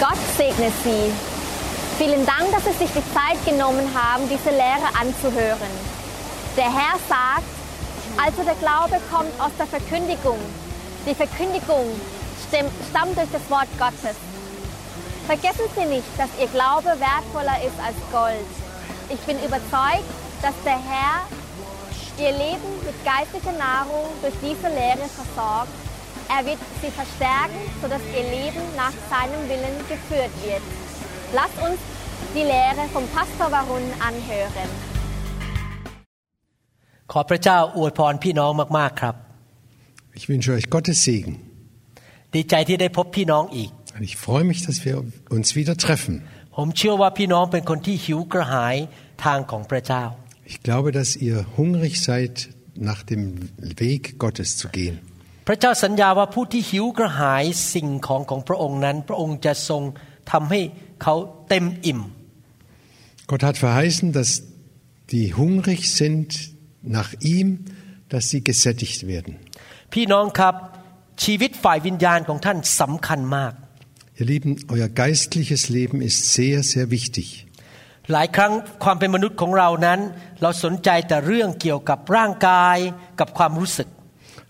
Gott segne Sie. Vielen Dank, dass Sie sich die Zeit genommen haben, diese Lehre anzuhören. Der Herr sagt, also der Glaube kommt aus der Verkündigung. Die Verkündigung stammt durch das Wort Gottes. Vergessen Sie nicht, dass Ihr Glaube wertvoller ist als Gold. Ich bin überzeugt, dass der Herr Ihr Leben mit geistlicher Nahrung durch diese Lehre versorgt. Er wird Sie verstärken, sodass Ihr Leben nach seinem Willen geführt wird. Lasst uns die Lehre vom Pastor Warun anhören. ขอพระเจ้าอวยพรพี่น้องมากๆครับ Ich wünsche euch Gottes Segen. ดีใจที่ได้พบพี่น้องอีก Und ich freue mich, dass wir uns wieder treffen. ผมเชื่อว่าพี่น้องเป็นคนที่หิวกระหายทางของพระเจ้า Ich glaube, dass ihr hungrig seid, nach dem Weg Gottes zu gehen. พระเจ้าสัญญาว่าผู้ที่หิวกระหายสิ่งของของพระองค์นั้น พระองค์จะทรงทำให้เขาเต็มอิ่ม Gott hat verheißen, dass die hungrig sind nach ihm, dass sie gesättigt werden. พี่น้องครับชีวิตฝ่ายวิญญาณของท่านสำคัญมาก Ihr Lieben, euer geistliches Leben ist sehr, sehr wichtig. หลายครั้งความเป็นมนุษย์ของเรานั้น เราสนใจแต่เรื่องเกี่ยวกับร่างกายกับความรู้สึก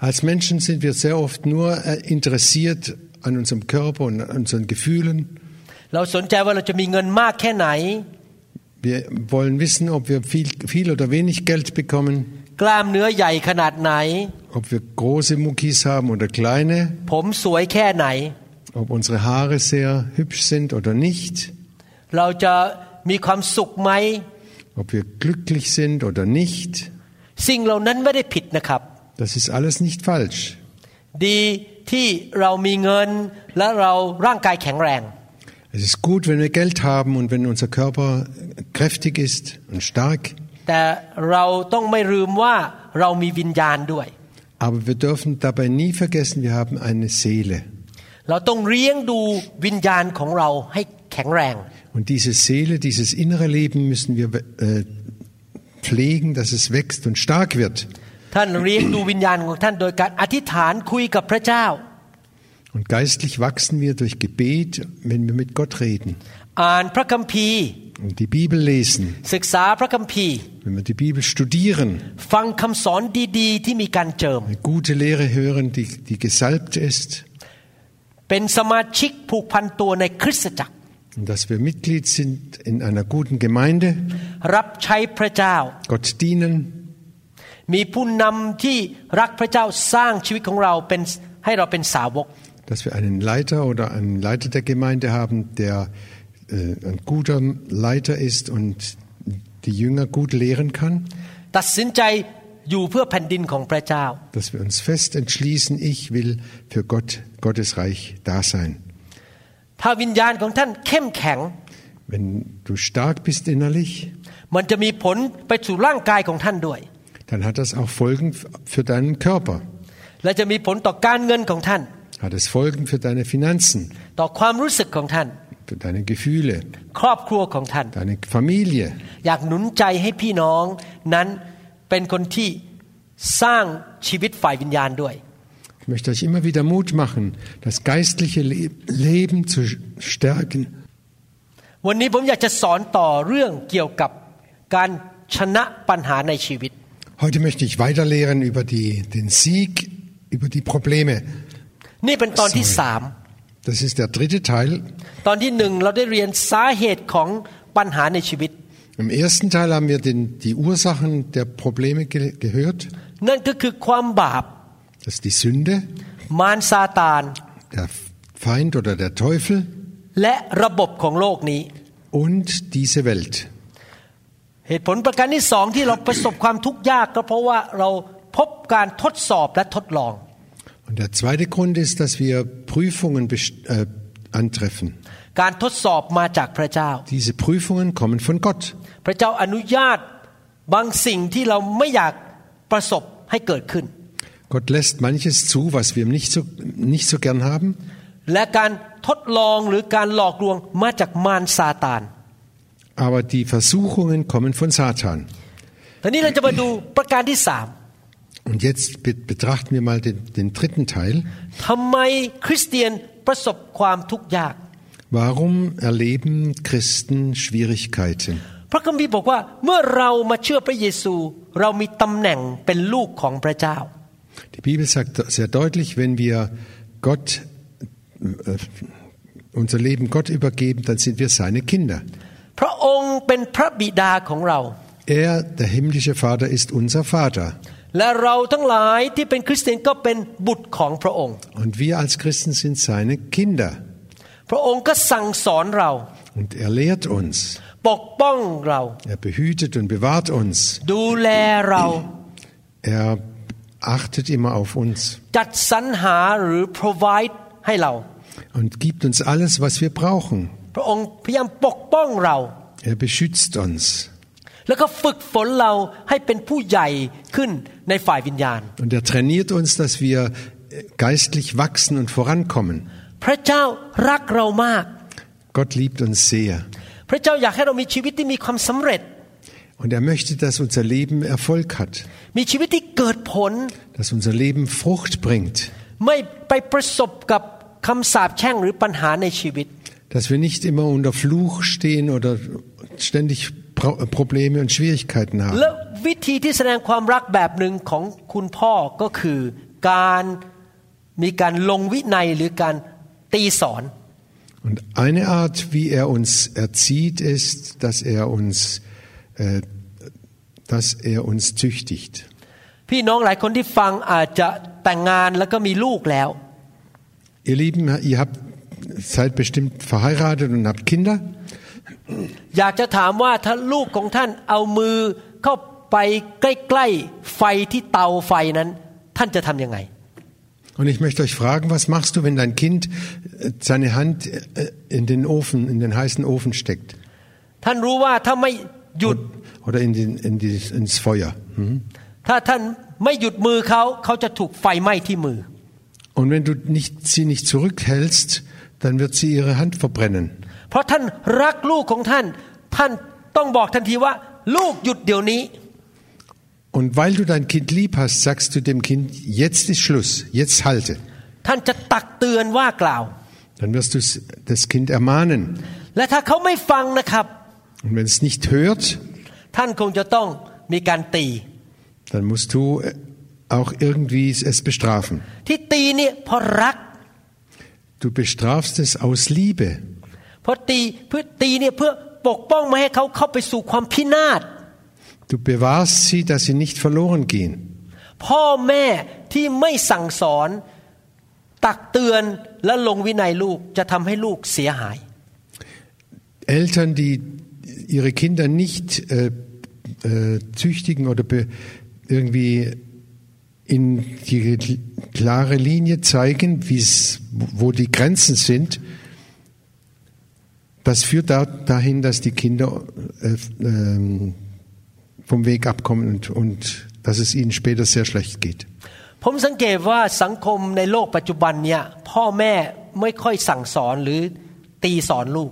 Als Menschen sind wir sehr oft nur äh, interessiert an unserem Körper und an unseren Gefühlen. เราสนใจว่าเราจะมีเงินมากแค่ไหน Wir wollen wissen, ob wir viel, viel oder wenig Geld bekommen, กล้ามเนื้อใหญ่ขนาดไหน ob wir große Muckis haben oder kleine, ผมสวยแค่ไหน ob unsere Haare sehr hübsch sind oder nicht, เราจะมีความสุขไหม ob wir glücklich sind oder nicht. สิ่งเหล่านั้นไม่ได้ผิดนะครับ das ist alles nicht falsch. Es ist gut, wenn wir Geld haben und wenn unser Körper kräftig ist und stark. Aber wir dürfen dabei nie vergessen, wir haben eine Seele. Und diese Seele, dieses innere Leben müssen wir äh, pflegen, dass es wächst und stark wird. ท่านเลี้ยงดูวิญญาณของท่านโดยการอธิษฐานคุยกับพระเจ้า Und geistlich wachsen wir durch Gebet, wenn wir mit Gott reden อ่านพระคัมภีร์ und die Bibel lesen, ศึกษาพระคัมภีร์ wenn wir die Bibel studieren, ฟังคำสอนดีๆ ที่มีการเจิม eine gute Lehre hören, die, die gesalbt ist เป็นสมาชิกผูกพันตัวในคริสตจักร und dass wir Mitglied sind in einer guten Gemeinde, รับใช้พระเจ้า Gott dienen, มีผู้นำที่รักพระเจ้าสร้างชีวิตของเราเป็นให้เราเป็นสาวก dass wir einen Leiter oder einen Leiter der Gemeinde haben, der äh, ein guter Leiter ist und die Jünger gut lehren kann, ตัดสินใจอยู่เพื่อแผ่นดินของพระเจ้า dass wir uns fest entschließen, ich will für Gott, Gottes Reich da sein. ถ้าวิญญาณของท่านเข้มแข็ง Wenn du stark bist innerlich, มันจะมีผลไปสู่ร่างกายของท่านด้วย dann hat das auch Folgen für deinen Körper, และจะมีผลต่อการเงินของท่าน hat es Folgen für deine Finanzen, ต่อความรู้สึกของท่าน für deine Gefühle, ครอบครัวของท่าน deine Familie. อยากหนุนใจให้พี่น้องนั้นเป็นคนที่สร้างชีวิตฝ่ายวิญญาณด้วย Ich möchte euch immer wieder Mut machen, das geistliche Le Leben zu stärken. วันนี้ผมอยากจะสอนต่อเรื่องเกี่ยวกับการชนะปัญหาในชีวิต Heute möchte ich weiterlehren über die, den Sieg, über die Probleme. นี่เป็นตอนที่สาม Das ist der dritte Teil. ตอนที่หนึ่งเราได้เรียนสาเหตุของปัญหาในชีวิต Im ersten Teil haben wir den, die Ursachen der Probleme ge gehört. นั่นก็คือความบาป Das ist die Sünde, มารซาตาน der Feind oder der Teufel และระบบของโลกนี้ und diese Welt. เหตุผลประการที่สองที่เราประสบความทุกข์ยากก็เพราะว่าเราพบการทดสอบและทดลอง Und der zweite Grund ist, dass wir Prüfungen best- äh, antreffen. การทดสอบมาจากพระเจ้า Diese Prüfungen kommen von Gott. พระเจ้าอนุญาตบางสิ่งที่เราไม่อยากประสบให้เกิดขึ้น Gott lässt manches zu, was wir nicht so, nicht so gern haben. และการทดลองหรือการหลอกลวงมาจากมารซาตาน Aber die Versuchungen kommen von Satan. ทีนี้เราจะมาดูประการที่สาม Und jetzt be- betrachten wir mal den, den dritten Teil. ทำไมคริสเตียนประสบความทุกข์ยาก Warum erleben Christen Schwierigkeiten? พระคัมภีร์บอกว่าเมื่อเรามาเชื่อพระเยซู เรามีตำแหน่งเป็นลูกของพระเจ้า Die Bibel sagt sehr deutlich, wenn wir Gott, äh, unser Leben Gott übergeben, dann sind wir seine Kinder. พระองค์เป็นพระบิดาของเรา Er, der himmlische Vater, ist unser Vater. และเราทั้งหลายที่เป็นคริสเตียนก็เป็นบุตรของพระองค์ Und wir als Christen sind seine Kinder. พระองค์ก็สั่งสอนเรา Und er lehrt uns. ปกป้องเรา Er behütet und bewahrt uns. ดูแลเรา Er achtet immer auf uns จัดสรรหาหรือ provide ให้เรา und gibt uns alles, was wir brauchen. พระองค์พยายามปกป้องเรา Er beschützt uns. แล้วก็ฝึกฝนเราให้เป็นผู้ใหญ่ขึ้นในฝ่ายวิญญาณ Und er trainiert uns, dass wir geistlich wachsen und vorankommen. พระเจ้ารักเรามาก Gott liebt uns sehr. พระเจ้าอยากให้เรามีชีวิตที่มีความสำเร็จ Und er möchte, dass unser Leben Erfolg hat, มีชีวิตที่เกิดผล dass unser Leben Frucht bringt, ไม่ไปประสบกับคำสาปแช่งหรือปัญหาในชีวิต dass wir nicht immer unter Fluch stehen oder ständig Pro Probleme und Schwierigkeiten haben. และวิธีที่แสดงความรักแบบหนึ่งของคุณพ่อก็คือการมีการลงวินัยหรือการตีสอน Und eine Art, wie er uns erzieht, ist, dass er uns, äh, dass er uns züchtigt. พี่น้องหลายคนที่ฟังอาจจะแต่งงานแล้วก็มีลูกแล้ว Ihr Lieben, ihr habt, seid bestimmt verheiratet und habt Kinder. อยากจะถามว่าถ้าลูกของท่านเอามือเข้าไปใกล้ๆไฟที่เตาไฟนั้น ท่านจะทำยังไง Und ich möchte euch fragen, was machst du, wenn dein Kind äh, seine Hand äh, in den Ofen, in den heißen Ofen steckt? ท่านรู้ว่าถ้าไม่หยุด Oder in den, in die, ins Feuer. Hm? ถ้าท่านไม่หยุดมือเขาเขาจะถูกไฟไหม้ที่มือ Und wenn du nicht, sie nicht zurückhältst, dann wird sie ihre Hand verbrennen. เพราะท่านรักลูกของท่าน ท่านต้องบอกทันทีว่า ลูกหยุดเดี๋ยวนี้ Und weil du dein Kind lieb hast, sagst du dem Kind, jetzt ist Schluss, jetzt halte. ท่านจะตักเตือนว่ากล่าว Dann wirst du das Kind ermahnen. และถ้าเขาไม่ฟังนะครับ Und wenn es nicht hört, ท่านคงจะต้องมีการตี dann musst du äh, auch irgendwie es bestrafen. ที่ตีเนี่ยเพราะรัก Du bestrafst es aus Liebe. เพราะตีเพื่อตีเนี่ยเพื่อปกป้องไม่ให้เขาเข้าไปสู่ความพินาศ Du bewahrst sie, dass sie nicht verloren gehen. พ่อแม่ที่ไม่สั่งสอน ตักเตือนและลงวินัยลูกจะทำให้ลูกเสียหาย Eltern, die ihre Kinder nicht äh, äh, züchtigen oder be, irgendwie in die klare Linie zeigen, wie's, wo die Grenzen sind, das führt da, dahin, dass die Kinder äh, ähm, vom Weg abkommen und, und dass es ihnen später sehr schlecht geht. ผมสังเกตว่าสังคมในโลกปัจจุบันเนี่ยพ่อแม่ไม่ค่อยสั่งสอนหรือตีสอนลูก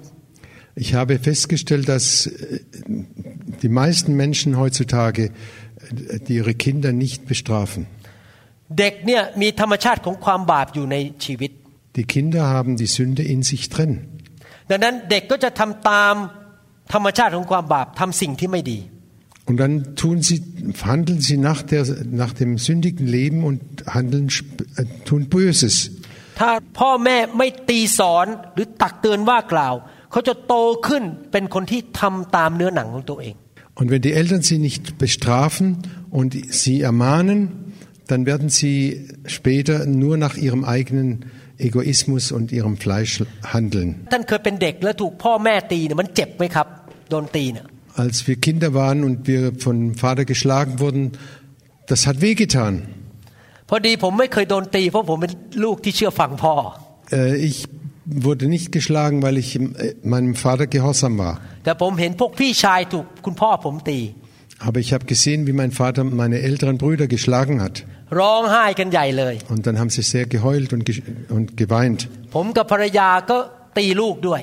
Ich habe festgestellt, dass äh, die meisten Menschen heutzutage äh, ihre Kinder nicht bestrafen. เด็กเนี่ยมีธรรมชาติของความบาปอยู่ในชีวิต Die Kinder haben die Sünde in sich drin. ดังนั้นเด็กก็จะทำตามธรรมชาติของความบาปทำสิ่งที่ไม่ดี Und dann tun sie, handeln sie nach, der, nach dem sündigen Leben und handeln, sp- äh, tun Böses. ถ้าพ่อแม่ไม่ตีสอนหรือตักเตือนว่ากล่าว เขาจะโตขึ้นเป็นคนที่ทำตามเนื้อหนังของตัวเอง Und wenn die Eltern sie nicht bestrafen und sie ermahnen, dann werden sie später nur nach ihrem eigenen Egoismus und ihrem Fleisch handeln. Als wir Kinder waren und wir vom Vater geschlagen wurden, das hat wehgetan. Ich wurde nicht geschlagen, weil ich äh, meinem Vater gehorsam war. Aber ich habe gesehen, wie mein Vater meine älteren Brüder geschlagen hat. ร้องไห้กันใหญ่เลย Und dann haben sie sehr geheult und, ge und geweint. ผมกับภรรยาก็ตีลูกด้วย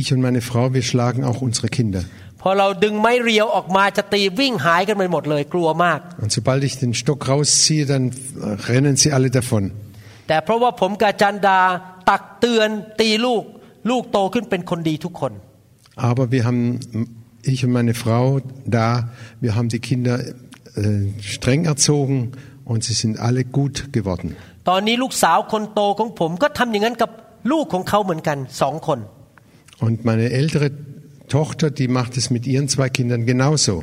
Ich und meine Frau, wir schlagen auch unsere Kinder. พอเราดึงไม้เรียวออกมาจะตีวิ่งหายกันไปหมดเลยกลัวมาก Und sobald ich den Stock rausziehe, dann äh, rennen sie alle davon. แต่เพราะว่าผมกับจันดาตักเตือนตีลูก ลูกโตขึ้นเป็นคนดีทุกคน Aber wir haben, ich und meine Frau da, wir haben die Kinder äh, streng erzogen und sie sind alle gut geworden. ตอนนี้ลูกสาวคนโตของผมก็ทำอย่างนั้นกับลูกของเขาเหมือนกันสองคน Und meine ältere Tochter, die macht es mit ihren zwei Kindern genauso.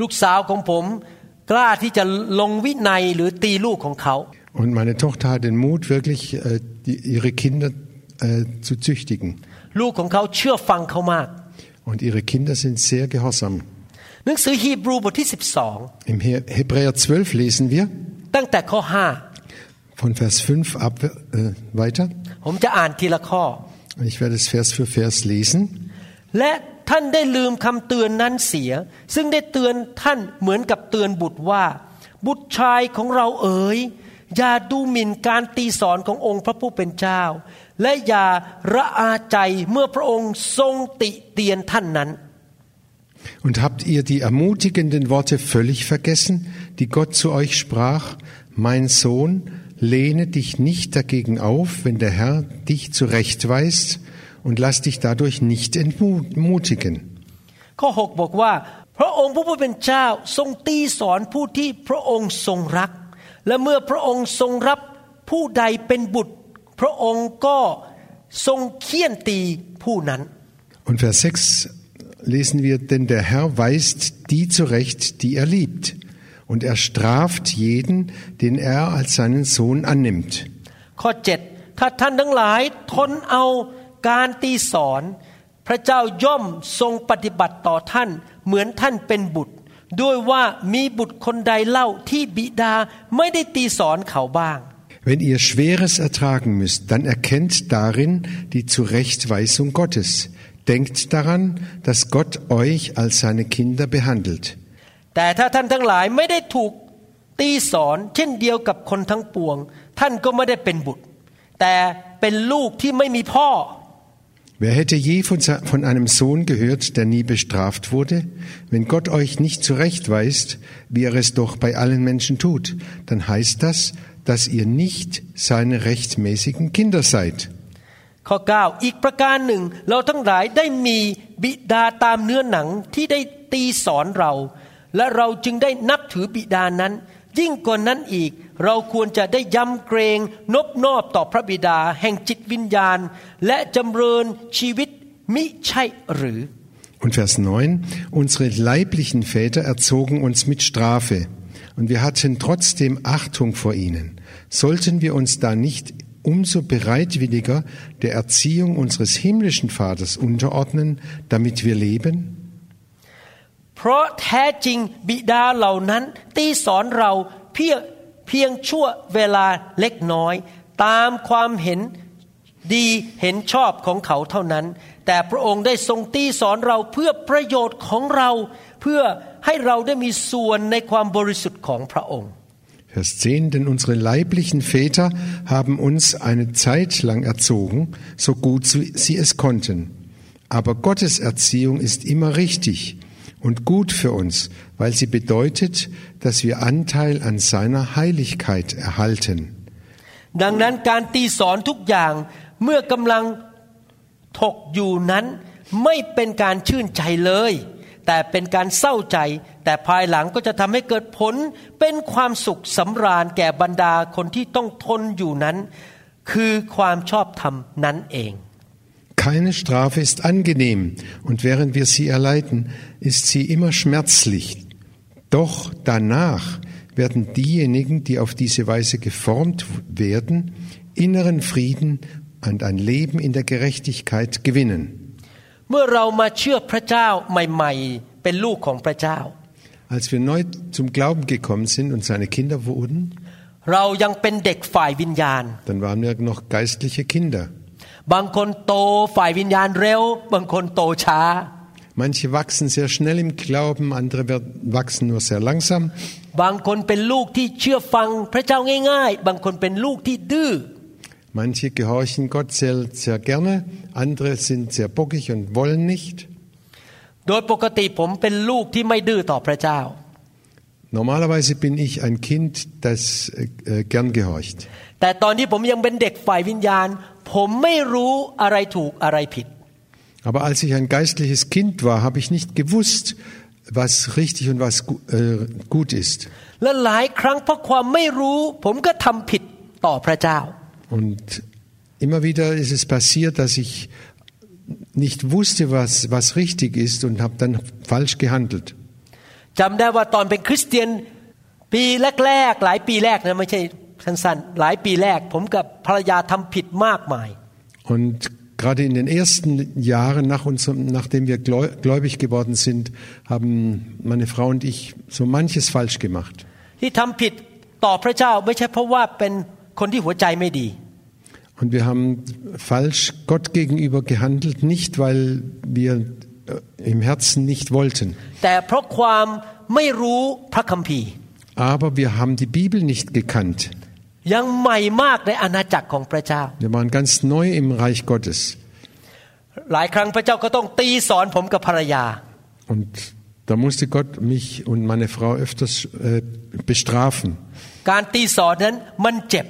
ลูกสาวของผมกล้าที่จะลงวินัยหรือตีลูกของเขา Und meine Tochter hat den Mut, wirklich äh, die, ihre Kinder äh, zu züchtigen. ลูกของเขาเชื่อฟังเขามาก Und ihre Kinder sind sehr gehorsam. หนังสือฮีบรูบทที่ Im He- Hebräer 12 lesen wir 12 ตั้งแต่ข้อ von Vers 5 ab, äh, weiter. 5ผมจะอ่านทีละข้อ Ich werde es Vers für Vers lesen. และท่านได้ลืมคำเตือนนั้นเสีย ซึ่งได้เตือนท่านเหมือนกับเตือนบุตรว่า บุตรชายของเราเอ๋ยอย่าดูหมิ่นการตีสอนขององค์พระผู้เป็นเจ้า และอย่าระอาใจเมื่อพระองค์ทรงติเตียนท่านนั้น Und habt ihr die ermutigenden Worte völlig vergessen, die Gott zu euch sprach? Mein Sohn, lehne dich nicht dagegen auf, wenn der Herr dich zurechtweist und lass dich dadurch nicht entmutigen. ข้อ 6 บอกว่า พระองค์พระผู้เป็นเจ้าทรงตีสอนผู้ที่พระองค์ทรงรัก และเมื่อพระองค์ทรงรับผู้ใดเป็นบุตร พระองค์ก็ทรงเคี่ยนตีผู้นั้น Und Vers 6 lesen wir, denn der Herr weist die zurecht, die er liebt, und er straft jeden, den er als seinen Sohn annimmt. ข้อ 7 ถ้าท่านทั้งหลายทนเอาการตีสอน พระเจ้าย่อมทรงปฏิบัติต่อท่าน เหมือนท่านเป็นบุตร ด้วยว่ามีบุตรคนใดเล่าที่บิดาไม่ได้ตีสอนเขาบ้าง Wenn ihr Schweres ertragen müsst, dann erkennt darin die Zurechtweisung Gottes. Denkt daran, dass Gott euch als seine Kinder behandelt. แต่ถ้าท่านทั้งหลายไม่ได้ถูกตีสอน เช่นเดียวกับคนทั้งปวง ท่านก็ไม่ได้เป็นบุตร แต่เป็นลูกที่ไม่มีพ่อ Wer hätte je von, se- von einem Sohn gehört, der nie bestraft wurde? Wenn Gott euch nicht zurechtweist, wie er es doch bei allen Menschen tut, dann heißt das, dass ihr nicht seine rechtmäßigen Kinder seid. ข้อ 9 อีกประการหนึ่ง เราทั้งหลายได้มีบิดาตามเนื้อหนังที่ได้ตีสอนเรา และเราจึงได้นับถือบิดานั้น ยิ่งกว่านั้นอีก เราควรจะได้ยำเกรงนบนอบต่อพระบิดา แห่งจิตวิญญาณ และจำเริญชีวิตมิใช่หรือ Und Vers 9, unsere leiblichen Väter erzogen uns mit Strafe, und wir hatten trotzdem Achtung vor ihnen. Sollten wir uns da nicht umso bereitwilliger der Erziehung unseres himmlischen Vaters unterordnen, damit wir leben? เพราะแท้จริงบิดาเหล่านั้น ตีสอนเราเพียงเพียงชั่วเวลาเล็กน้อย ตามความเห็นดีเห็นชอบของเขาเท่านั้น แต่พระองค์ได้ทรงตีสอนเราเพื่อประโยชน์ของเรา เพื่อให้เราได้มีส่วนในความบริสุทธิ์ของพระองค์ Vers 10, denn unsere leiblichen Väter haben uns eine Zeit lang erzogen, so gut sie es konnten. Aber Gottes Erziehung ist immer richtig und gut für uns, weil sie bedeutet, dass wir Anteil an seiner Heiligkeit erhalten. ดังนั้นการตีสอนทุกอย่างเมื่อกำลังถกอยู่นั้น ไม่เป็นการชื่นใจเลย แต่เป็นการเศร้าใจ แต่ภายหลังก็จะทำให้เกิดผลเป็นความสุขสำราญแก่บรรดาคนที่ต้องทนอยู่นั้น คือความชอบธรรมนั้นเอง Keine Strafe ist angenehm, und während wir sie erleiden, ist sie immer schmerzlich. Doch danach werden diejenigen, die auf diese Weise geformt werden, inneren Frieden und ein Leben in der Gerechtigkeit gewinnen. เมื่อเรามาเชื่อพระเจ้าใหม่ๆ เป็นลูกของพระเจ้า Als wir neu zum Glauben gekommen sind und seine Kinder wurden, เรายังเป็นเด็กฝ่ายวิญญาณ dann waren wir noch geistliche Kinder. บางคนโตฝ่ายวิญญาณเร็ว บางคนโตช้า Manche wachsen sehr schnell im Glauben, andere werden- wachsen nur sehr langsam. บางคนเป็นลูกที่เชื่อฟังพระเจ้าง่ายๆ บางคนเป็นลูกที่ดื้อ Manche gehorchen Gott sehr, sehr gerne, andere sind sehr bockig und wollen nicht. โดยปกติผมเป็นลูกที่ไม่ดื้อต่อพระเจ้า Normalerweise bin ich ein Kind, das äh, äh, gern gehorcht. แต่ตอนที่ผมยังเป็นเด็กฝ่ายวิญญาณ ผ ผมไม่รู้อะไรถูกอะไรผิด Aber als ich ein geistliches Kind war, habe ich nicht gewusst, was richtig und was gu- äh, gut ist. และหลายครั้งเพราะความไม่รู้ ผมก็ทำผิดต่อพระเจ้า Und immer wieder ist es passiert, dass ich nicht wusste, was, was richtig ist und habe dann falsch gehandelt. จำได้ว่าตอนเป็นคริสเตียนปีแรกๆ หลายปีแรกนะไม่ใช่สั้นๆหลายปีแรก ผมกับภรรยาทำผิดมากมาย Und Gerade in den ersten Jahren, nach uns, nachdem wir gläubig geworden sind, haben meine Frau und ich so manches falsch gemacht. Und wir haben falsch Gott gegenüber gehandelt, nicht weil wir äh, im Herzen nicht wollten. Aber wir haben die Bibel nicht gekannt. ยังใหม่มากในอาณาจักรของพระเจ้า Wir waren ganz neu im Reich Gottes. หลายครั้งพระเจ้าก็ต้องตีสอนผมกับภรรยา Und da musste Gott mich und meine Frau öfters äh, bestrafen. การตีสอนนั้นมันเจ็บ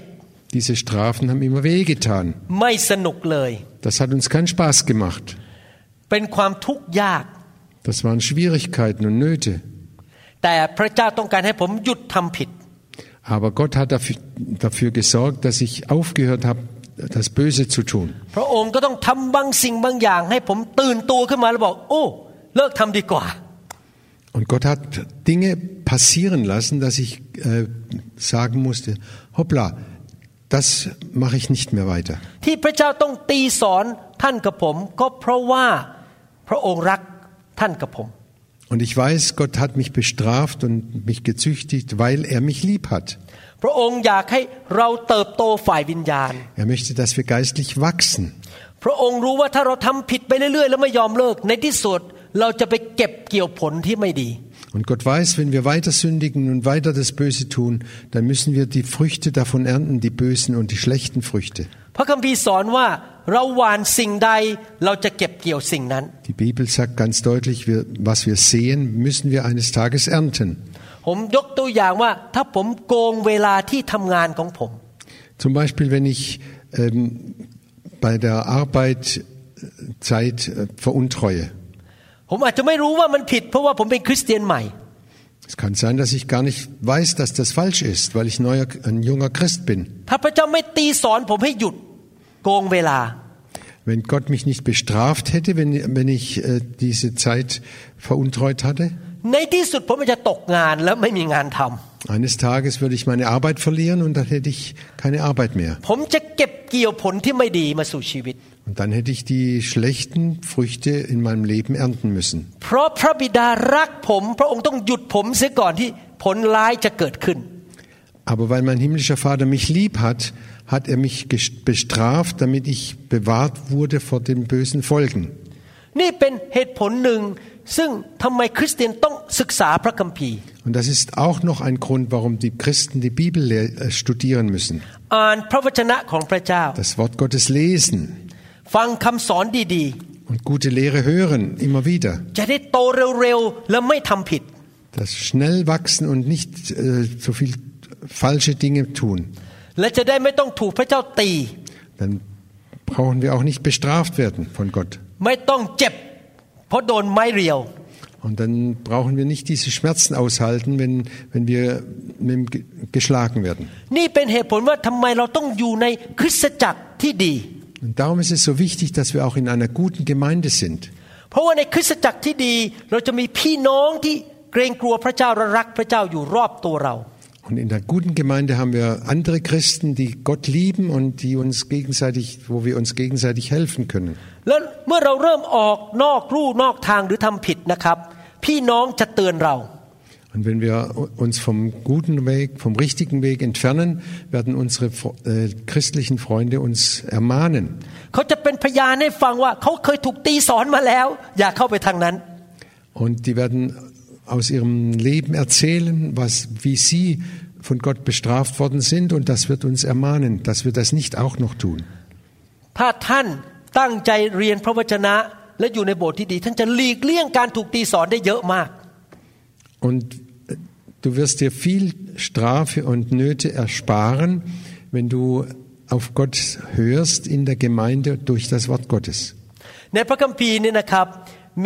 Diese Strafen haben immer wehgetan. ไม่สนุกเลย Das hat uns keinen Spaß gemacht. เป็นความทุกข์ยาก Das waren Schwierigkeiten und Nöte. แต่พระเจ้าต้องการให้ผมหยุดทำผิด Aber Gott hat dafür, dafür gesorgt, dass ich aufgehört habe, das Böse zu tun. พระองค์ก็ต้องทำบางสิ่งบางอย่าง ให้ผมตื่นตัวขึ้นมาแล้วบอก โอ้ เลิกทำดีกว่า Und Gott hat Dinge passieren lassen, dass ich äh, sagen musste, hoppla, das mache ich nicht mehr weiter. ที่พระเจ้าต้องตีสอนท่านกับผม ก็เพราะว่าพระองค์รักท่านกับผม Und ich weiß, Gott hat mich bestraft und mich gezüchtigt, weil er mich lieb hat. Er möchte, dass wir geistlich wachsen. Und Gott weiß, wenn wir weiter sündigen und weiter das Böse tun, dann müssen wir die Früchte davon ernten, die bösen und die schlechten Früchte. พระคัมภีร์สอนว่าเราหว่านสิ่งใดเราจะเก็บเกี่ยวสิ่งนั้น Die Bibel sagt ganz deutlich, wir, was wir sehen, müssen wir eines Tages ernten. ผมยกตัวอย่างว่าถ้าผมโกงเวลาที่ทำงานของผม Zum Beispiel, wenn ich ähm, bei der Arbeit äh, Zeit äh, veruntreue. ผมอาจจะไม่รู้ว่ามันผิด เพราะว่าผมเป็นคริสเตียนใหม่ Es kann sein, dass ich gar nicht weiß, dass das falsch ist, weil ich neuer, ein junger Christ bin. ถ้าพระเจ้าไม่ตีสอนผมให้หยุด โกงเวลา Wenn Gott mich nicht bestraft hätte, wenn, wenn ich äh, diese Zeit veruntreut hatte, ในที่สุดผมจะตกงานแล้วไม่มีงานทำ eines Tages würde ich meine Arbeit verlieren und dann hätte ich keine Arbeit mehr. ผมจะเก็บเกี่ยวผลที่ไม่ดีมาสู่ชีวิต Und dann hätte ich die schlechten Früchte in meinem Leben ernten müssen. เพราะพระบิดารักผม พระองค์ต้องหยุดผมเสียก่อนที่ผลร้ายจะเกิดขึ้น Aber weil mein himmlischer Vater mich lieb hat, hat er mich bestraft, damit ich bewahrt wurde vor den bösen Folgen. Und das ist auch noch ein Grund, warum die Christen die Bibel äh, studieren müssen. Das Wort Gottes lesen. Und gute Lehre hören, immer wieder. Das schnell wachsen und nicht äh, so viel falsche Dinge tun. และจะได้ไม่ต้องถูกพระเจ้าตี Dann brauchen wir auch nicht bestraft werden von Gott. ไม่ต้องเจ็บ เพราะโดนไม้เรียว Und dann brauchen wir nicht diese Schmerzen aushalten, wenn, wenn wir mit dem ge- geschlagen werden. นี่เป็นเหตุผลว่าทำไมเราต้องอยู่ในคริสตจักรที่ดี Und darum ist es so wichtig, dass wir auch in einer guten Gemeinde sind. เพราะว่าในคริสตจักรที่ดี เราจะมีพี่น้องที่เกรงกลัวพระเจ้าและรักพระเจ้าอยู่รอบตัวเรา und in der guten Gemeinde haben wir andere Christen, die Gott lieben und die uns gegenseitig, wo wir uns gegenseitig helfen können. Und wenn wir uns vom guten Weg, vom richtigen Weg entfernen, werden unsere äh, christlichen Freunde uns ermahnen. Und die werden aus ihrem Leben erzählen, was, wie sie von Gott bestraft worden sind. Und das wird uns ermahnen, dass wir das nicht auch noch tun. ถ้าท่านตั้งใจเรียนพระวจนะ และอยู่ในโบสถ์ที่ดี ท่านจะหลีกเลี่ยงการถูกตีสอนได้เยอะมาก Und äh, du wirst dir viel Strafe und Nöte ersparen, wenn du auf Gott hörst in der Gemeinde durch das Wort Gottes. ในพระคัมภีร์นี่นะครับ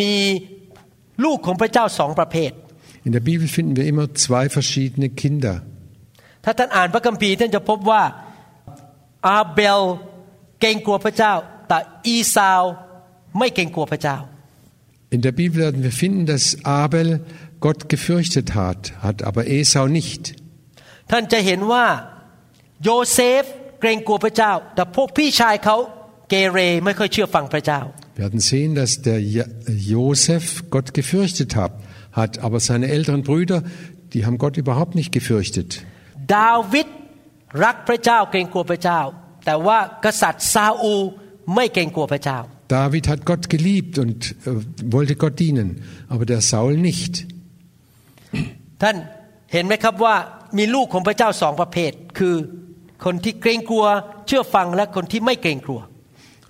มีลูกของพระเจ้าสองประเภท In der Bibel finden wir immer zwei verschiedene Kinder. ถ้าท่านอ่านพระคัมภีร์ท่านจะพบว่าอาเบลเกรงกลัวพระเจ้า แต่อีซาวไม่เกรงกลัวพระเจ้า In der Bibel werden wir finden, dass Abel Gott gefürchtet hat, hat aber Esau nicht. ท่านจะเห็นว่าโยเซฟเกรงกลัวพระเจ้า แต่พวกพี่ชายเขาเกเรไม่ค่อยเชื่อฟังพระเจ้า Wir werden sehen, dass der Ja- Josef Gott gefürchtet hat, hat, aber seine älteren Brüder, die haben Gott überhaupt nicht gefürchtet. ดาวิดรักพระเจ้าเกรงกลัวพระเจ้า แต่ว่ากษัตริย์ซาอูลไม่เกรงกลัวพระเจ้า David hat Gott geliebt und äh, wollte Gott dienen, aber der Saul nicht. ท่านเห็นไหมครับว่ามีลูกของพระเจ้าสองประเภท คือคนที่เกรงกลัวเชื่อฟังและคนที่ไม่เกรงกลัว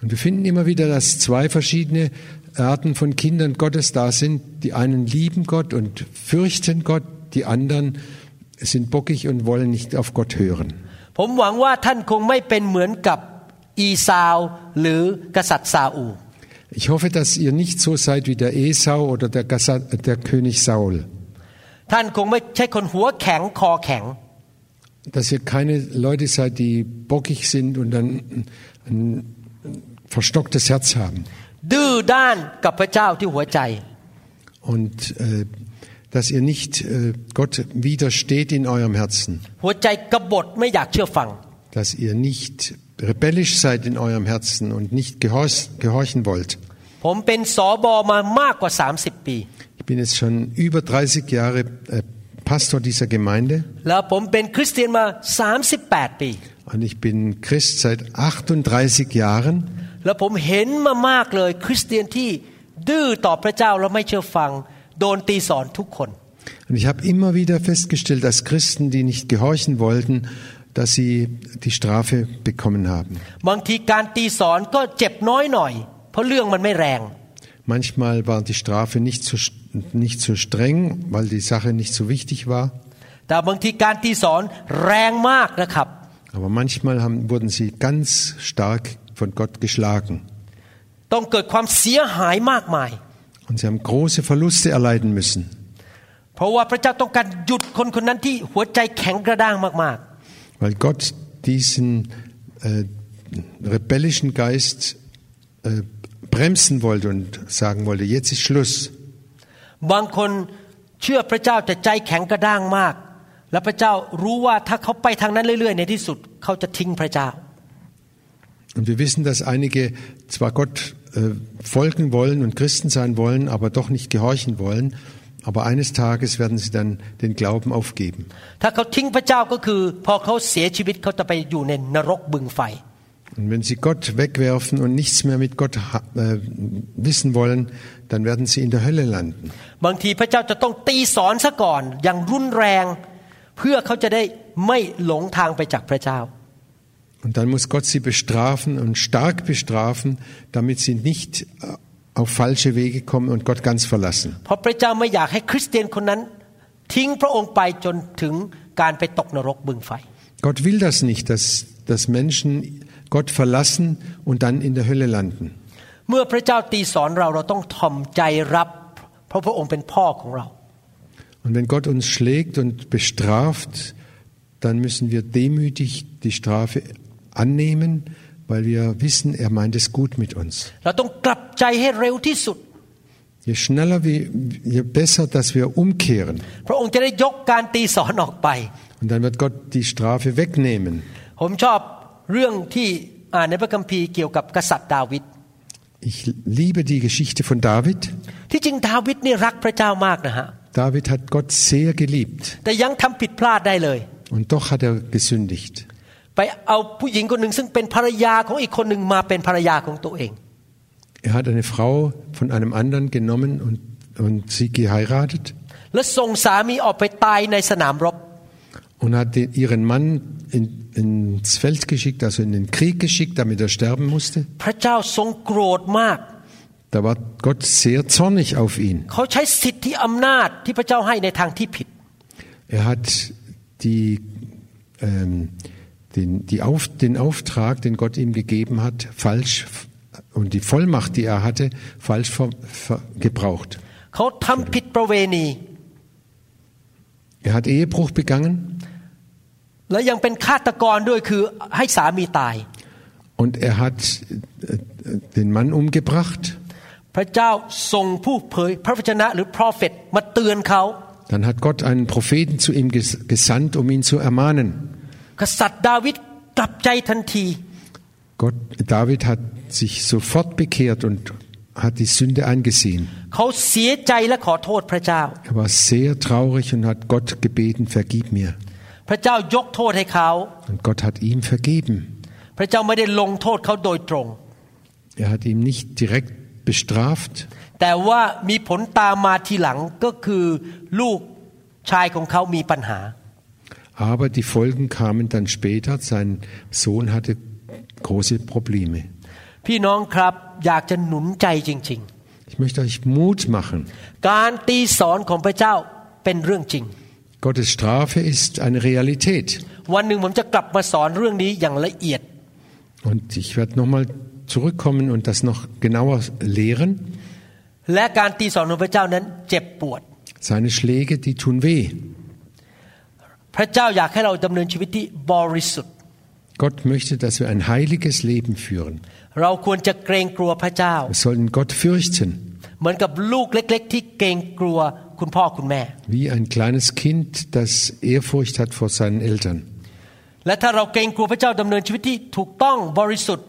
Und wir finden immer wieder, dass zwei verschiedene Arten von Kindern Gottes da sind. Die einen lieben Gott und fürchten Gott, die anderen sind bockig und wollen nicht auf Gott hören. ผมหวังว่าท่านคงไม่เป็นเหมือนกับอีซาวหรือกษัตริย์ซาอูล Ich hoffe, dass ihr nicht so seid wie der Esau oder der, Gasa der König Saul. ท่านคงไม่ใช่คนหัวแข็งคอแข็ง Dass ihr keine Leute seid, die bockig sind und dann ein, ein verstocktes Herz haben. ดื้อด้านกับพระเจ้าที่หัวใจ Und äh, dass ihr nicht äh, Gott widersteht in eurem Herzen. หัวใจกบฏไม่อยากเชื่อฟัง Dass ihr nicht rebellisch seid in eurem Herzen und nicht gehorch gehorchen wollt. ผมเป็นสอบอมามากกว่า 30 ปี Ich bin jetzt schon über 30 Jahre äh, Pastor dieser Gemeinde แล้วผมเป็นคริสเตียนมา 38 ปี und ich bin Christ seit 38 Jahren แล้วผมเห็นมามากเลยคริสเตียนที่ดื้อต่อพระเจ้าแล้วไม่เชื่อฟัง โดนตีสอนทุกคน Und ich habe immer wieder festgestellt, dass Christen, die nicht gehorchen wollten, dass sie die Strafe bekommen haben. บางทีการตีสอนก็เจ็บน้อยหน่อย เพราะเรื่องมันไม่แรง Manchmal war die Strafe nicht so, nicht so streng, weil die Sache nicht so wichtig war. แต่บางทีการตีสอนแรงมากนะครับ Aber manchmal haben, wurden sie ganz stark von Gott geschlagen. ต้องเกิดความเสียหายมากมาย Und sie haben große Verluste erleiden müssen. เพราะว่าพระเจ้าต้องการหยุดคนคนนั้นที่หัวใจแข็งกระด้างมาก Weil Gott diesen äh, rebellischen Geist äh, bremsen wollte und sagen wollte, jetzt ist Schluss. ๆ บางคนเชื่อพระเจ้าแต่ใจแข็งกระด้างมาก และพระเจ้ารู้ว่าถ้าเขาไปทางนั้นเรื่อยๆ ในที่สุดเขาจะทิ้งพระเจ้า Und wir wissen, dass einige zwar Gott äh, folgen wollen und Christen sein wollen, aber doch nicht gehorchen wollen. Aber eines Tages werden sie dann den Glauben aufgeben. Und wenn sie Gott wegwerfen und nichts mehr mit Gott äh, wissen wollen, dann werden sie in der Hölle landen. Und dann muss Gott sie bestrafen und stark bestrafen, damit sie nicht äh, auf falsche Wege kommen und Gott ganz verlassen. Gott will das nicht, dass, dass Menschen Gott verlassen und dann in der Hölle landen. Und wenn Gott uns schlägt und bestraft, dann müssen wir demütig die Strafe annehmen, weil wir wissen, er meint es gut mit uns. Je schneller, wir, je besser, dass wir umkehren. Und dann wird Gott die Strafe wegnehmen. Ich liebe die Geschichte von David. David hat Gott sehr geliebt. Und doch hat er gesündigt. ไปเอาผู้หญิงคนหนึ่งซึ่งเป็นภรรยาของอีกคนหนึ่งมาเป็นภรรยาของตัวเอง Er hat eine Frau von einem anderen genommen und, und sie geheiratet และส่งสามีออกไปตายในสนามรบ und hat den, ihren Mann in, ins Feld geschickt, also in den Krieg geschickt, damit er sterben musste. พระเจ้าทรงโกรธมาก Da war Gott sehr zornig auf ihn. เขาใช้สิทธิอำนาจที่พระเจ้าให้ในทางที่ผิด Er hat die, ähm, den, die Auf, den Auftrag, den Gott ihm gegeben hat, falsch und die Vollmacht, die er hatte, falsch ver, ver, gebraucht. เขาทำผิดประเวณี Er hat Ehebruch begangen และยังเป็นฆาตกรด้วยคือให้สามีตาย und er hat äh, den Mann umgebracht. พระเจ้าส่งผู้เผยพระวจนะหรือ prophet มาเตือนเขา Dann hat Gott einen Propheten zu ihm ges- gesandt, um ihn zu ermahnen. กษัตริย์ดาวิดกลับใจทันที Gott, David hat sich sofort bekehrt und hat die Sünde eingesehen. เขาเสียใจและขอโทษพระเจ้า Er war sehr traurig und hat Gott gebeten, vergib mir. พระเจ้ายกโทษให้เขา Und Gott hat ihm vergeben. พระเจ้าไม่ได้ลงโทษเขาโดยตรง Er hat ihn nicht direkt bestraft, แต่ว่ามีผลตามมาทีหลังก็คือลูกชายของเขามีปัญหา aber die Folgen kamen dann später. Sein Sohn hatte große Probleme. พี่น้องครับอยากจะหนุนใจจริง Ich möchte euch Mut machen. ๆ การตีสอนของพระเจ้าเป็นเรื่องจริง Gottes Strafe ist eine Realität. วันหนึ่งผมจะกลับมาสอนเรื่องนี้อย่างละเอียด Und ich werde nochmal zurückkommen und das noch genauer lehren. และการตีสอนของพระเจ้านั้นเจ็บปวด Seine Schläge, die tun weh. พระเจ้าอยากให้เราดำเนินชีวิตที่บริสุทธิ์ Gott möchte, dass wir ein heiliges Leben führen. เราควรจะเกรงกลัวพระเจ้า Wir sollen Gott fürchten, เหมือนกับลูกเล็ก ๆ ที่เกรงกลัวคุณพ่อคุณแม่ wie ein kleines Kind, das Ehrfurcht hat vor seinen Eltern. และถ้าเราเกรงกลัวพระเจ้าดำเนินชีวิตที่ถูกต้องบริสุทธิ์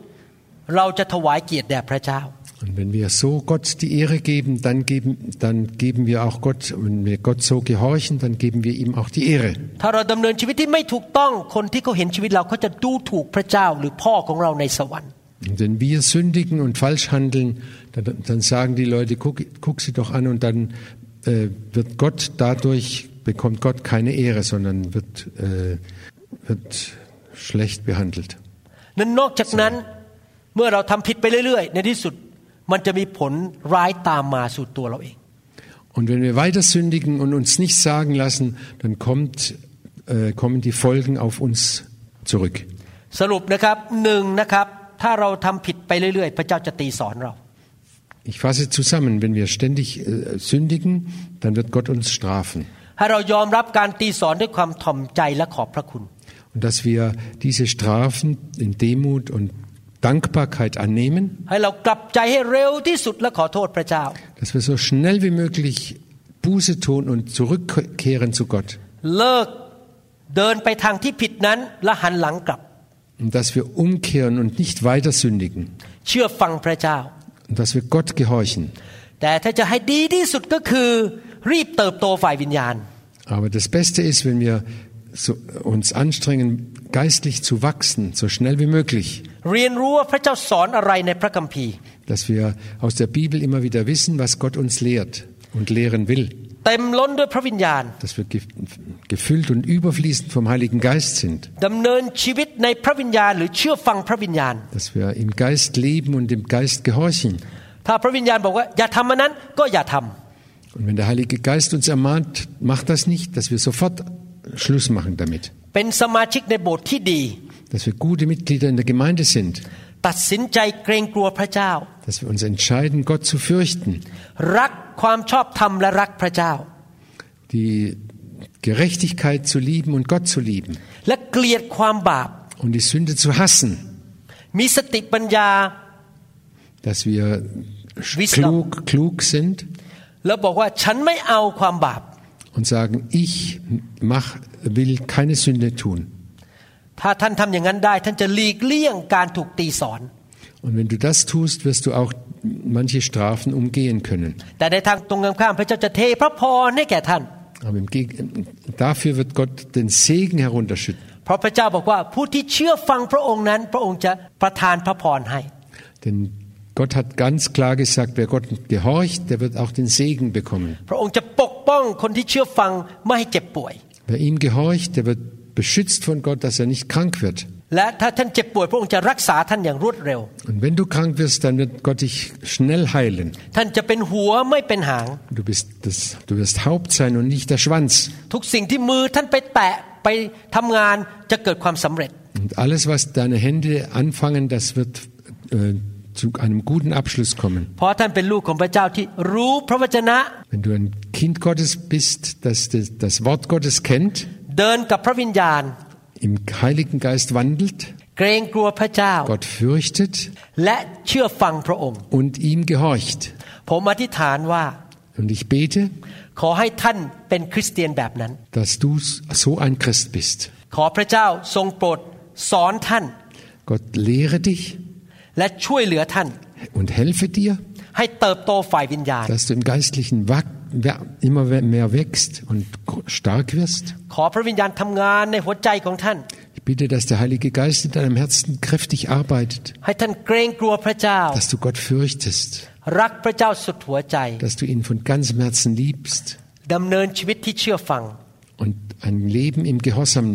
เราจะถวายเกียรติแด่พระเจ้า Und wenn wir so Gott die Ehre geben, dann geben, dann geben wir auch Gott, wenn wir Gott so gehorchen, dann geben wir ihm auch die Ehre. ถ้าเราดำเนินชีวิตที่ไม่ถูกต้องคนที่เขาเห็นชีวิตเราเขาจะดูถูกพระเจ้าหรือพ่อของเราในสวรรค์ Und wenn wir sündigen und falsch handeln, dann, dann sagen die Leute, guck, guck sie doch an und dann äh, wird Gott dadurch, bekommt Gott keine Ehre, sondern wird, äh, wird schlecht behandelt. นั้นนอกจากนั้นเมื่อเราทำผิดไปเรื่อยๆ ในที่สุด มันจะมีผลร้ายตามมาสู่ตัวเราเอง Und wenn wir weiter sündigen und uns nichts sagen lassen, dann kommt, äh, kommen die Folgen auf uns zurück. สรุปนะครับหนึ่งนะครับถ้าเราทำผิดไปเรื่อยๆ พระเจ้าจะตีสอนเรา Ich fasse zusammen, wenn wir ständig äh, sündigen, dann wird Gott uns strafen. ให้เรายอมรับการตีสอนด้วยความถ่อมใจและขอบพระคุณ Und dass wir diese Strafen in Demut und Dankbarkeit annehmen, dass wir so schnell wie möglich Buße tun und zurückkehren zu Gott. Und dass wir umkehren und nicht weiter sündigen. Und dass wir Gott gehorchen. Aber das Beste ist, wenn wir so, uns anstrengen, geistlich zu wachsen, so schnell wie möglich. Dass wir aus der Bibel immer wieder wissen, was Gott uns lehrt und lehren will. Dass wir gefüllt und überfließend vom Heiligen Geist sind. Dass wir im Geist leben und dem Geist gehorchen. Und wenn der Heilige Geist uns ermahnt, mach das nicht, dass wir sofort Schluss machen damit. เป็นสมาชิกในโบสถ์ที่ดี Dass wir gute Mitglieder in der Gemeinde sind. ตัดสินใจเกรงกลัวพระเจ้า Dass wir uns entscheiden, Gott zu fürchten. รักความชอบธรรมและรักพระเจ้า Die Gerechtigkeit zu lieben und Gott zu lieben. และเกลียดความบาป Und die Sünde zu hassen. มีสติปัญญา Dass wir Wisdom. klug, klug sind แล้วบอกว่าฉันไม่เอาความบาป und sagen, ich mach, will keine Sünde tun. ถ้าท่านทำอย่างนั้นได้ ท่านจะหลีกเลี่ยงการถูกตีสอน Und wenn du das tust, wirst du auch manche Strafen umgehen können. แต่ในทางตรงกันข้ามพระเจ้าจะเทพระพรให้แก่ท่าน Aber im Geg dafür wird Gott den Segen herunterschütten. เพราะพระเจ้าบอกว่าผู้ที่เชื่อฟังพระองค์นั้น พระองค์จะประทานพระพรให้ Denn Gott hat ganz klar gesagt, wer Gott gehorcht, der wird auch den Segen bekommen. พระองค์จะ ปกป้องคนที่เชื่อฟังไม่ให้เจ็บป่วย Wer ihm gehorcht, der wird beschützt von Gott, dass er nicht krank wird. และถ้าท่านเจ็บป่วย พระองค์จะรักษาท่านอย่างรวดเร็ว Und wenn du krank wirst, dann wird Gott dich schnell heilen. ท่านจะเป็นหัวไม่เป็นหาง Du, bist das, du wirst Haupt sein und nicht der Schwanz. ทุกสิ่งที่มือท่านไปแตะไปทำงานจะเกิดความสำเร็จ Und alles, was deine Hände anfangen, das wird äh, zu einem guten Abschluss kommen. Wenn du ein Kind Gottes bist, das das Wort Gottes kennt, im Heiligen Geist wandelt, Gott fürchtet und ihm gehorcht. Und ich bete, dass du so ein Christ bist. Gott lehre dich, และช่วยเหลือท่าน und helfe dir, ให้เติบโตฝ่ายวิญญาณ dass du im Geistlichen wach- wer- immer mehr wächst und stark wirst. ขอพระวิญญาณทำงานในหัวใจของท่าน Ich bitte, dass der Heilige Geist in deinem Herzen kräftig arbeitet, ให้ท่านเกรงกลัวพระเจ้า dass du Gott fürchtest, รักพระเจ้าสุดหัวใจ dass du ihn von ganzem Herzen liebst ดำเนินชีวิตที่เชื่อฟัง und ein Leben im Gehorsam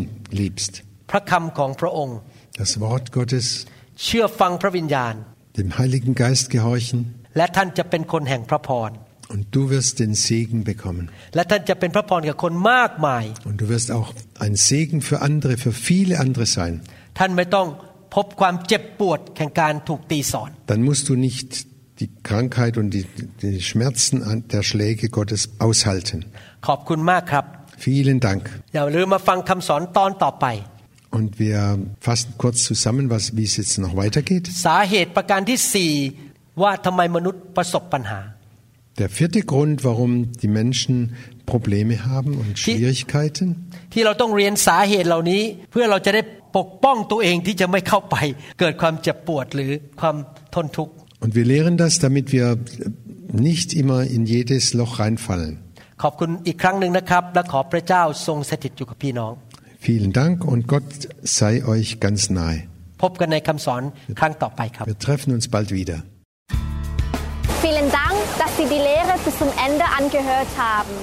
lebst. พระคำของพระองค์ Das Wort Gottes, เชื่อฟังพระวิญญาณ dem Heiligen Geist gehorchen และท่านจะเป็นคนแห่งพระพร und du wirst den Segen bekommen. และท่านจะเป็นพระพรกับคนมากมาย Und du wirst auch ein Segen für andere, für viele andere sein. ท่านไม่ต้องพบความเจ็บปวดแห่งการถูกตีสอน Dann musst du nicht die Krankheit und die, die Schmerzen an- der Schläge Gottes aushalten. ขอบคุณมากครับ Vielen Dank. อย่าลืมมาฟังคำสอนตอนต่อไป Und wir fassen kurz zusammen, was, wie es jetzt noch weitergeht. สาเหตุประการที่สี่ว่าทำไมมนุษย์ประสบปัญหา Der vierte Grund, warum die Menschen Probleme haben und Schwierigkeiten, ที่เราต้องเรียนสาเหตุเหล่านี้ เพื่อเราจะได้ปกป้องตัวเองที่จะไม่เข้าไป เกิดความเจ็บปวดหรือความทนทุกข์ Und wir lehren das, damit wir nicht immer in jedes Loch reinfallen. ขอบคุณอีกครั้งหนึ่งนะครับ และขอพระเจ้าทรงสถิตอยู่กับพี่น้อง Vielen Dank und Gott sei euch ganz nahe. พบกันในคำสอนครั้งต่อไปครับ Wir treffen uns bald wieder. Vielen Dank, dass Sie die Lehre bis zum Ende angehört haben.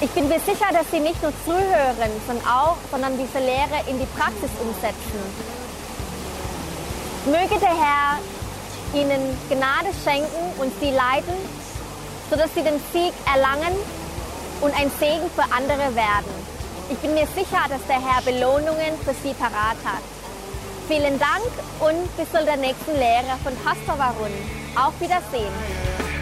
Ich bin mir sicher, dass Sie nicht nur zuhören, sondern auch, sondern diese Lehre in die Praxis umsetzen. Möge der Herr Ihnen Gnade schenken und Sie leiten, sodass Sie den Sieg erlangen und ein Segen für andere werden. Ich bin mir sicher, dass der Herr Belohnungen für Sie parat hat. Vielen Dank und bis zu der nächsten Lehre von Pastor Warun. Auf Wiedersehen.